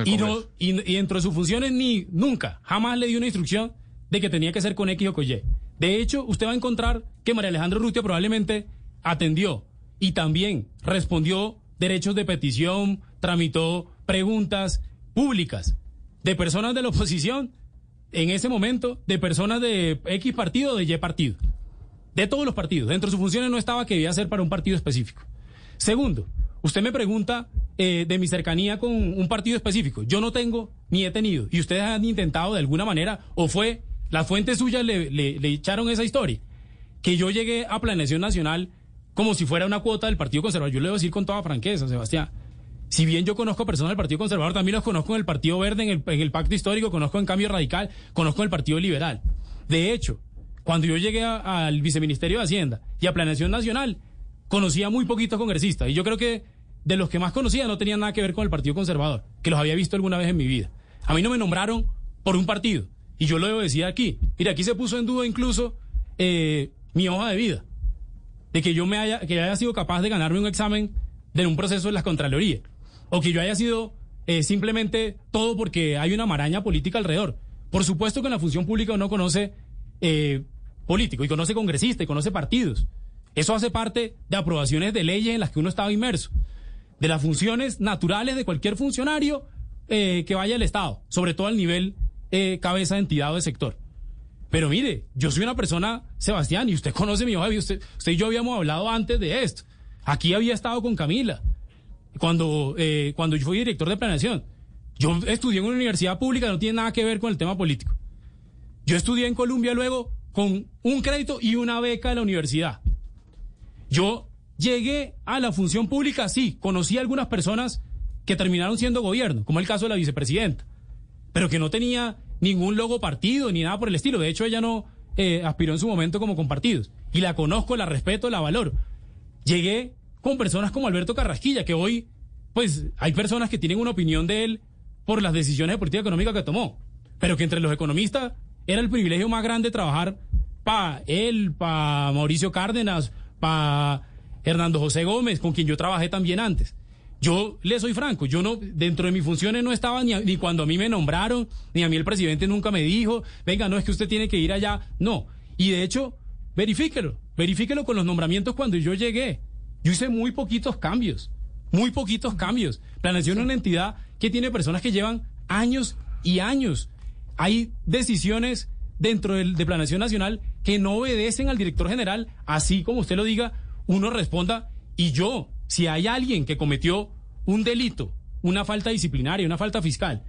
y, no, y, y, dentro de sus funciones ni nunca, jamás le dio una instrucción de que tenía que ser con X o con Y. De hecho, usted va a encontrar que María Alejandra Rutia probablemente atendió y también respondió derechos de petición, tramitó preguntas públicas de personas de la oposición en ese momento, de personas de X partido de Y partido. De todos los partidos. Dentro de sus funciones no estaba que debía ser para un partido específico. Segundo, usted me pregunta eh, de mi cercanía con un partido específico. Yo no tengo ni he tenido. Y ustedes han intentado de alguna manera, o fue las fuentes suyas le, echaron esa historia. Que yo llegué a Planeación Nacional como si fuera una cuota del Partido Conservador. Yo le voy a decir con toda franqueza, Sebastián. Si bien yo conozco personas del Partido Conservador, también los conozco en el Partido Verde, en el, en el Pacto Histórico, conozco en Cambio Radical, conozco en el Partido Liberal. De hecho, cuando yo llegué al Viceministerio de Hacienda y a Planeación Nacional, conocía muy poquitos congresistas. Y yo creo que de los que más conocía no tenían nada que ver con el Partido Conservador, que los había visto alguna vez en mi vida. A mí no me nombraron por un partido. Y yo lo decía aquí. Mira, aquí se puso en duda incluso eh, mi hoja de vida. De que yo me haya, que haya sido capaz de ganarme un examen de un proceso de la Contraloría. O que yo haya sido eh, simplemente todo porque hay una maraña política alrededor. Por supuesto que en la función pública uno conoce eh, político y conoce congresistas y conoce partidos. Eso hace parte de aprobaciones de leyes en las que uno estaba inmerso. De las funciones naturales de cualquier funcionario eh, que vaya al Estado, sobre todo al nivel eh, cabeza de entidad o de sector. Pero mire, yo soy una persona, Sebastián, y usted conoce mi hoja, usted, y yo habíamos hablado antes de esto. Aquí había estado con Camila, cuando, eh, cuando yo fui director de planeación. Yo estudié en una universidad pública, no tiene nada que ver con el tema político. Yo estudié en Colombia luego con un crédito y una beca de la universidad. Yo llegué a la función pública, sí, conocí a algunas personas que terminaron siendo gobierno, como el caso de la vicepresidenta, pero que no tenía ningún logo partido ni nada por el estilo. De hecho, ella no eh, aspiró en su momento como con partidos. Y la conozco, la respeto, la valoro. Llegué con personas como Alberto Carrasquilla, que hoy, pues, hay personas que tienen una opinión de él por las decisiones de política económica que tomó, pero que entre los economistas era el privilegio más grande trabajar para él, para Mauricio Cárdenas, para Hernando José Gómez, con quien yo trabajé también antes. Yo le soy franco, yo no, dentro de mis funciones no estaba ni, ni cuando a mí me nombraron, ni a mí el presidente nunca me dijo, venga, no es que usted tiene que ir allá, no. Y de hecho, verifíquelo, verifíquelo con los nombramientos cuando yo llegué. Yo hice muy poquitos cambios, muy poquitos cambios. Planeación es una entidad que tiene personas que llevan años y años. Hay decisiones dentro del, de Planeación Nacional que no obedecen al director general, así como usted lo diga, uno responda y yo, si hay alguien que cometió un delito, una falta disciplinaria, una falta fiscal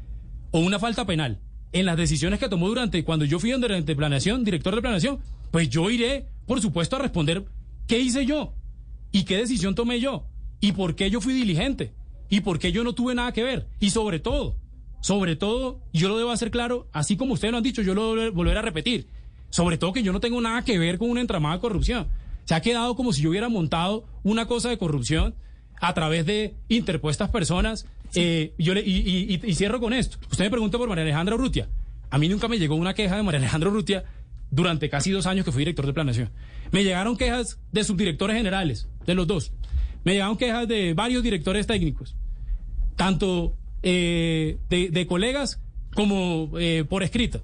o una falta penal en las decisiones que tomó durante cuando yo fui durante planeación, director de planeación, pues yo iré, por supuesto, a responder qué hice yo y qué decisión tomé yo y por qué yo fui diligente y por qué yo no tuve nada que ver y sobre todo, sobre todo, yo lo debo hacer claro, así como ustedes lo han dicho, yo lo a volver a repetir, sobre todo que yo no tengo nada que ver con una entramada de corrupción. Se ha quedado como si yo hubiera montado una cosa de corrupción a través de interpuestas personas. Eh, yo le, y, y, cierro con esto. Usted me pregunta por María Alejandra Urrutia. A mí nunca me llegó una queja de María Alejandra Urrutia durante casi dos años que fui director de planeación. Me llegaron quejas de subdirectores generales, de los dos. Me llegaron quejas de varios directores técnicos, tanto eh, de, colegas como eh, por escrita.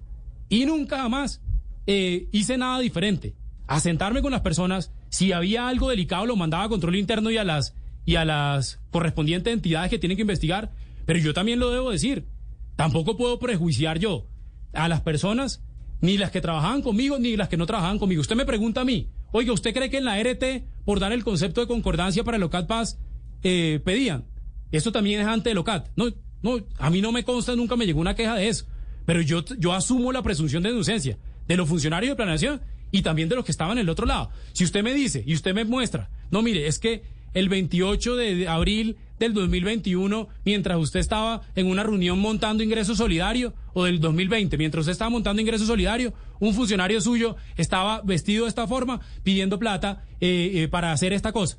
Y nunca jamás hice nada diferente a sentarme con las personas, si había algo delicado lo mandaba a control interno y a las y a las correspondientes entidades que tienen que investigar, pero yo también lo debo decir, tampoco puedo prejuiciar yo a las personas ni las que trabajaban conmigo ni las que no trabajaban conmigo. Usted me pregunta a mí, oiga, ¿usted cree que en la RT, por dar el concepto de concordancia para el OCAT Paz, eh, pedían? Esto también es ante el OCAT. No, no, a mí no me consta, nunca me llegó una queja de eso. Pero yo, yo asumo la presunción de inocencia de los funcionarios de planeación y también de los que estaban en el otro lado. Si usted me dice y usted me muestra, no, mire, es que el 28 de abril del 2021, mientras usted estaba en una reunión montando ingreso solidario, o del 2020, mientras usted estaba montando ingreso solidario, un funcionario suyo estaba vestido de esta forma pidiendo plata eh, eh, para hacer esta cosa.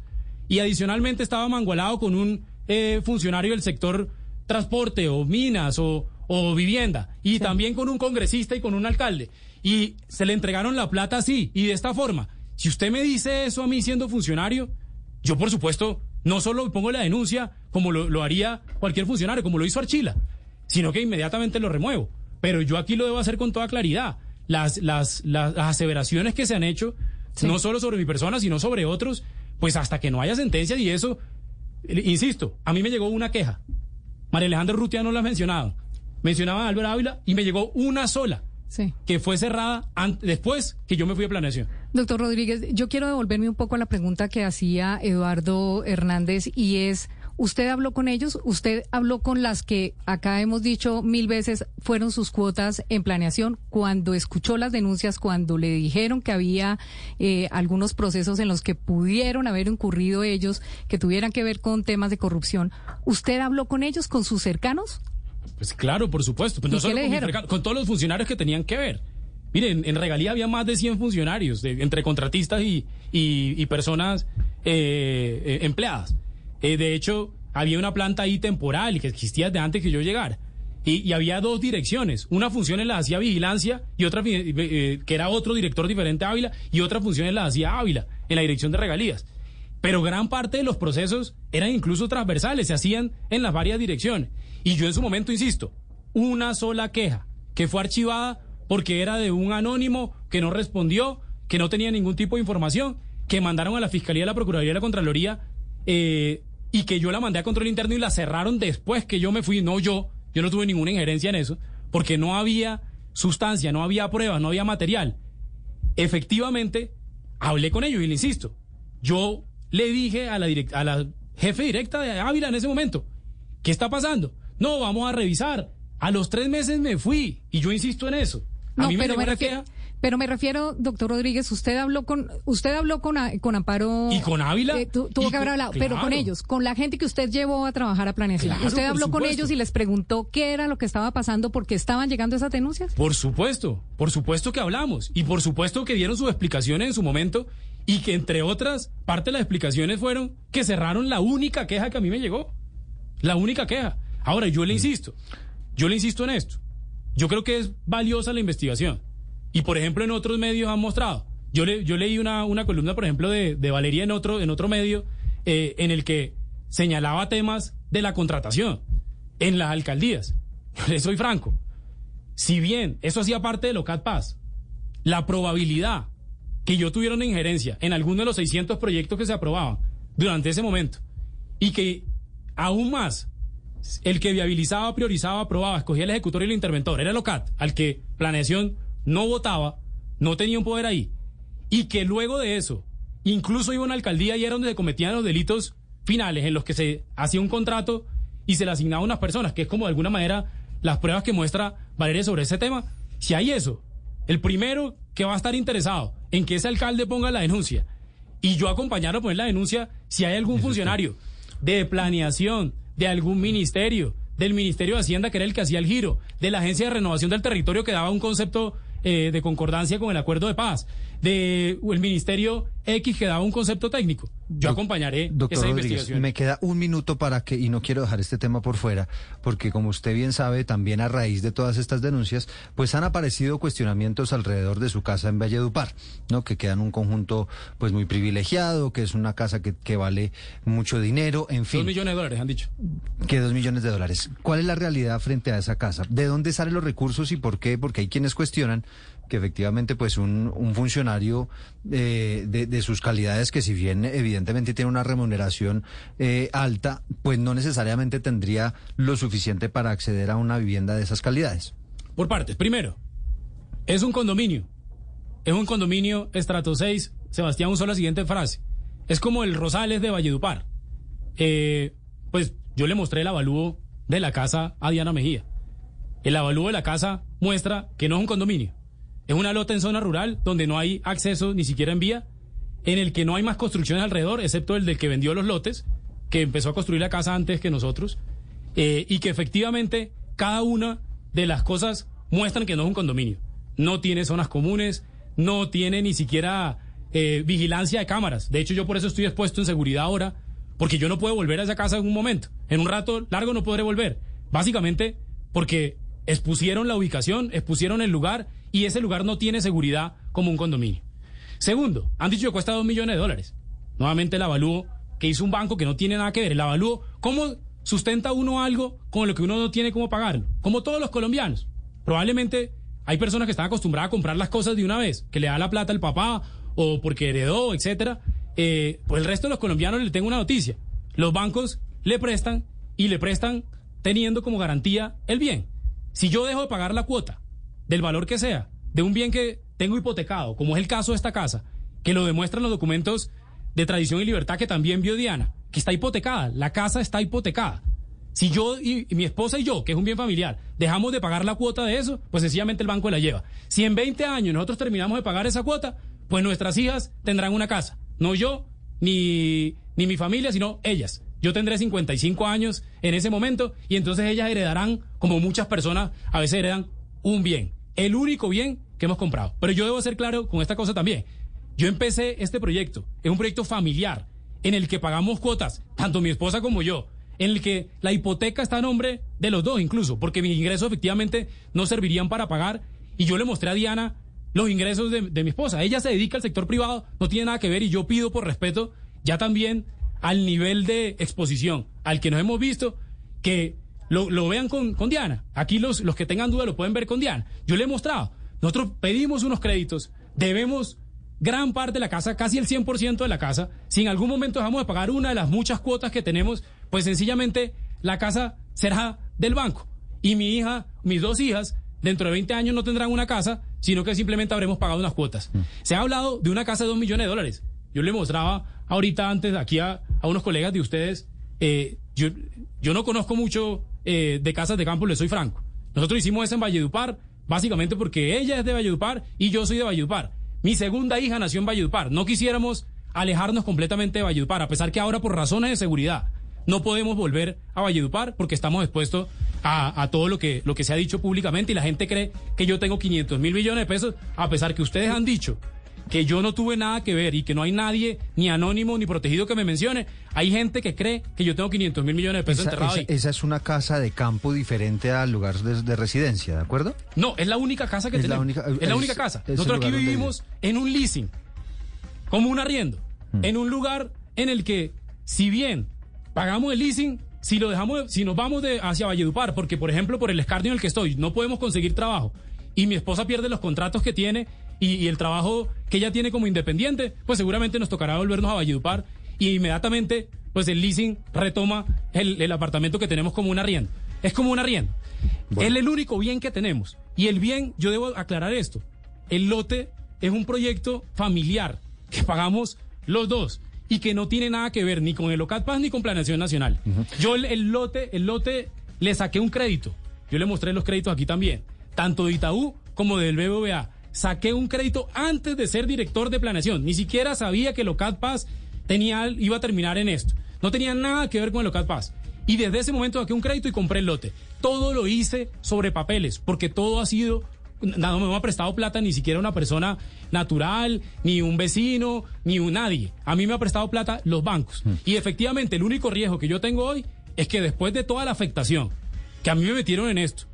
Y adicionalmente estaba mangualado con un eh, funcionario del sector transporte o minas o, o vivienda, y también con un congresista y con un alcalde y se le entregaron la plata así y de esta forma. Si usted me dice eso a mí siendo funcionario, yo por supuesto no solo pongo la denuncia como lo, haría cualquier funcionario, como lo hizo Archila, sino que inmediatamente lo remuevo. Pero yo aquí lo debo hacer con toda claridad. Las, las, las, aseveraciones que se han hecho, no solo sobre mi persona, sino sobre otros, pues hasta que no haya sentencia y eso, insisto, a mí me llegó una queja. María Alejandra Rutia no la ha mencionado. Mencionaba a Álvaro Ávila y me llegó una sola que fue cerrada después que yo me fui a planeación. Doctor Rodríguez, yo quiero devolverme un poco a la pregunta que hacía Eduardo Hernández y es, ¿usted habló con ellos? ¿Usted habló con las que acá hemos dicho mil veces fueron sus cuotas en planeación? Cuando escuchó las denuncias, cuando le dijeron que había eh, algunos procesos en los que pudieron haber incurrido ellos, que tuvieran que ver con temas de corrupción, ¿usted habló con ellos, con sus cercanos? Pues claro, por supuesto. Pues con, todos los funcionarios que tenían que ver. Miren, en Regalía había más de 100 funcionarios, entre contratistas y, y, personas eh, eh, empleadas. Eh, de hecho, había una planta ahí temporal que existía desde antes que yo llegara. Y, y había dos direcciones. Una función la hacía Vigilancia y otra, que era otro director diferente a Ávila, y otra función la hacía Ávila, en la dirección de regalías. Pero gran parte de los procesos eran incluso transversales, se hacían en las varias direcciones. Y yo en su momento, insisto, una sola queja que fue archivada porque era de un anónimo que no respondió, que no tenía ningún tipo de información, que mandaron a la Fiscalía, a la Procuraduría a la Contraloría, eh, y que yo la mandé a control interno y la cerraron después que yo me fui, no yo, yo no tuve ninguna injerencia en eso, porque no había sustancia, no había pruebas, no había material. Efectivamente, hablé con ellos y le insisto, yo le dije a la, a la jefe directa de Ávila en ese momento, ¿qué está pasando? No, vamos a revisar. A los tres meses me fui y yo insisto en eso. A mí me, pero me queja pero me refiero, doctor Rodríguez, usted habló con, usted habló con, con Amparo. ¿Y con Ávila? Eh, tuvo que haber hablado, pero con ellos, con la gente que usted llevó a trabajar a planeación. usted habló con ellos y les preguntó qué era lo que estaba pasando porque estaban llegando esas denuncias. Por supuesto, por supuesto que hablamos y por supuesto que dieron sus explicaciones en su momento y que entre otras, parte de las explicaciones fueron que cerraron la única queja que a mí me llegó. La única queja. Ahora, yo le mm. insisto, yo le insisto en esto. Yo creo que es valiosa la investigación. Y por ejemplo, en otros medios han mostrado. Yo, le, yo leí una, una columna, por ejemplo, de, de Valeria en otro, en otro medio, eh, en el que señalaba temas de la contratación en las alcaldías. Yo (laughs) le soy franco. Si bien eso hacía parte de Locat Paz, la probabilidad que yo tuviera una injerencia en alguno de los 600 proyectos que se aprobaban durante ese momento y que aún más el que viabilizaba, priorizaba, aprobaba, escogía el ejecutor y el interventor era el OCAT, al que planeación no votaba, no tenía un poder ahí, y que luego de eso, incluso iba a una alcaldía y era donde se cometían los delitos finales, en los que se hacía un contrato y se le asignaba a unas personas, que es como de alguna manera las pruebas que muestra Valeria sobre ese tema. Si hay eso, el primero que va a estar interesado en que ese alcalde ponga la denuncia y yo acompañarlo a poner la denuncia si hay algún funcionario de planeación, de algún ministerio, del Ministerio de Hacienda, que era el que hacía el giro, de la Agencia de Renovación del Territorio, que daba un concepto eh, de concordancia con el acuerdo de paz, de el Ministerio X que daba un concepto técnico. Yo acompañaré doctor esa Rodríguez, investigación. Me queda un minuto para que, y no quiero dejar este tema por fuera, porque como usted bien sabe, también a raíz de todas estas denuncias, pues han aparecido cuestionamientos alrededor de su casa en Valledupar, ¿no? Que queda en un conjunto pues muy privilegiado, que es una casa que, que vale mucho dinero, en fin. Dos millones de dólares, han dicho. Que dos millones de dólares. ¿Cuál es la realidad frente a esa casa? ¿De dónde salen los recursos y por qué? Porque hay quienes cuestionan que efectivamente pues un, un funcionario eh, de, de, sus calidades que si bien evidentemente tiene una remuneración eh, alta, pues no necesariamente tendría lo suficiente para acceder a una vivienda de esas calidades. Por partes. Primero, es un condominio. Es un condominio estrato 6. Sebastián usó la siguiente frase. Es como el Rosales de Valledupar. Eh, pues yo le mostré el avalúo de la casa a Diana Mejía. El avalúo de la casa muestra que no es un condominio es una lota en zona rural donde no hay acceso ni siquiera en vía, en el que no hay más construcciones alrededor, excepto el del que vendió los lotes, que empezó a construir la casa antes que nosotros, eh, y que efectivamente cada una de las cosas muestran que no es un condominio. No tiene zonas comunes, no tiene ni siquiera eh, vigilancia de cámaras. De hecho, yo por eso estoy expuesto en seguridad ahora, porque yo no puedo volver a esa casa en un momento. En un rato largo no podré volver. Básicamente porque expusieron la ubicación, expusieron el lugar y ese lugar no tiene seguridad como un condominio. Segundo, han dicho que cuesta dos millones de dólares. Nuevamente el avalúo que hizo un banco que no tiene nada que ver. El avalúo, ¿cómo sustenta uno algo con lo que uno no tiene cómo pagarlo? Como todos los colombianos. Probablemente hay personas que están acostumbradas a comprar las cosas de una vez, que le da la plata al papá o porque heredó, etcétera. Eh, pues el resto de los colombianos le tengo una noticia. Los bancos le prestan y le prestan teniendo como garantía el bien. Si yo dejo de pagar la cuota, del valor que sea, de un bien que tengo hipotecado, como es el caso de esta casa, que lo demuestran los documentos de tradición y libertad que también vio Diana, que está hipotecada, la casa está hipotecada. Si yo y, mi esposa y yo, que es un bien familiar, dejamos de pagar la cuota de eso, pues sencillamente el banco la lleva. Si en 20 años nosotros terminamos de pagar esa cuota, pues nuestras hijas tendrán una casa. No yo, ni, ni mi familia, sino ellas. Yo tendré 55 años en ese momento y entonces ellas heredarán, como muchas personas a veces heredan, un bien. El único bien que hemos comprado. Pero yo debo ser claro con esta cosa también. Yo empecé este proyecto. Es un proyecto familiar en el que pagamos cuotas, tanto mi esposa como yo, en el que la hipoteca está a nombre de los dos incluso, porque mis ingresos efectivamente no servirían para pagar. Y yo le mostré a Diana los ingresos de, mi esposa. Ella se dedica al sector privado, no tiene nada que ver y yo pido por respeto ya también al nivel de exposición al que nos hemos visto que lo, vean con, con, Diana. Aquí los, los que tengan duda lo pueden ver con Diana. Yo le he mostrado. Nosotros pedimos unos créditos, debemos gran parte de la casa, casi el 100% de la casa. Si en algún momento dejamos de pagar una de las muchas cuotas que tenemos, pues sencillamente la casa será del banco. Y mi hija, mis dos hijas, dentro de 20 años no tendrán una casa, sino que simplemente habremos pagado unas cuotas. Mm. Se ha hablado de una casa de 2 millones de dólares. Yo le mostraba ahorita antes aquí a, unos colegas de ustedes, eh, yo, yo no conozco mucho eh, de casas de campo, le soy franco. Nosotros hicimos eso en Valledupar, básicamente porque ella es de Valledupar y yo soy de Valledupar. Mi segunda hija nació en Valledupar. No quisiéramos alejarnos completamente de Valledupar, a pesar que ahora por razones de seguridad no podemos volver a Valledupar porque estamos expuestos a, todo lo que, lo que se ha dicho públicamente y la gente cree que yo tengo 500 mil millones de pesos, a pesar que ustedes han dicho que yo no tuve nada que ver y que no hay nadie, ni anónimo, ni protegido que me mencione. Hay gente que cree que yo tengo 500 mil millones de pesos enterrados esa, esa, es una casa de campo diferente al lugar de, residencia, ¿de acuerdo? No, es la única casa que tenemos. es la única casa. Nosotros aquí vivimos en un leasing, como un arriendo, mm. en un lugar en el que, si bien pagamos el leasing, si lo dejamos, si nos vamos de hacia Valledupar, porque por ejemplo por el escarnio en el que estoy no podemos conseguir trabajo y mi esposa pierde los contratos que tiene y, el trabajo que ella tiene como independiente, pues seguramente nos tocará volvernos a Valledupar y inmediatamente pues el leasing retoma el, apartamento que tenemos como un arriendo. Es como un arriendo. Es el único bien que tenemos. Y el bien, yo debo aclarar esto, el lote es un proyecto familiar que pagamos los dos y que no tiene nada que ver ni con el OCATPAS ni con Planeación Nacional. Yo el, lote, el lote le saqué un crédito. Yo le mostré los créditos aquí también, tanto de Itaú como del BBVA. Saqué un crédito antes de ser director de planeación. Ni siquiera sabía que el OCATPAS tenía, iba a terminar en esto. No tenía nada que ver con el OCATPAS. Y desde ese momento saqué un crédito y compré el lote. Todo lo hice sobre papeles, porque todo ha sido no me ha prestado plata ni siquiera una persona natural, ni un vecino, ni un nadie. A mí me ha prestado plata los bancos. Mm. Y efectivamente, el único riesgo que yo tengo hoy es que después de toda la afectación que a mí me metieron en esto,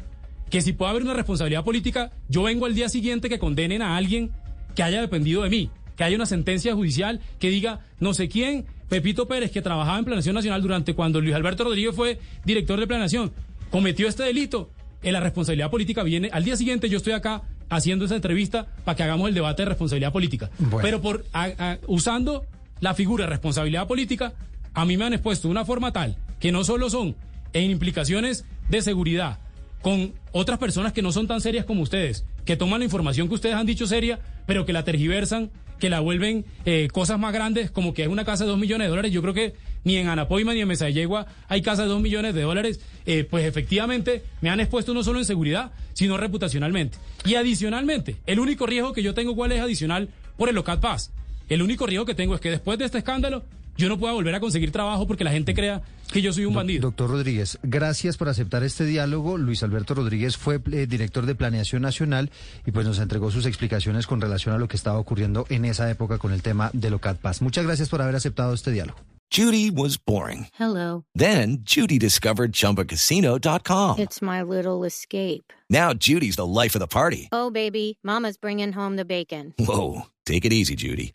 que si puede haber una responsabilidad política, yo vengo al día siguiente que condenen a alguien que haya dependido de mí, que haya una sentencia judicial que diga no sé quién, Pepito Pérez, que trabajaba en Planación Nacional durante cuando Luis Alberto Rodríguez fue director de Planación, cometió este delito la responsabilidad política viene. Al día siguiente yo estoy acá haciendo esa entrevista para que hagamos el debate de responsabilidad política. Pero por usando la figura de responsabilidad política, a mí me han expuesto de una forma tal que no solo son en implicaciones de seguridad con otras personas que no son tan serias como ustedes, que toman la información que ustedes han dicho seria, pero que la tergiversan que la vuelven eh, cosas más grandes, como que es una casa de dos millones de dólares. Yo creo que ni en Anapoima ni en Mesa de Yegua hay casas de dos millones de dólares. Eh, pues efectivamente me han expuesto no solo en seguridad, sino reputacionalmente. Y adicionalmente, el único riesgo que yo tengo, ¿cuál es adicional? Por el local Paz. El único riesgo que tengo es que después de este escándalo yo no pueda volver a conseguir trabajo porque la gente crea que yo soy un bandido. Doctor Rodríguez, gracias por aceptar este diálogo. Luis Alberto Rodríguez fue eh, director de Planeación Nacional y pues nos entregó sus explicaciones con relación a lo que estaba ocurriendo en esa época con el tema de Locat Paz. Muchas gracias por haber aceptado este diálogo. Judy was boring. Hello. Then Judy discovered chumbacasino.com. It's my little escape. Now Judy's the life of the party. Oh baby, mama's bringing home the bacon. Whoa, take it easy Judy.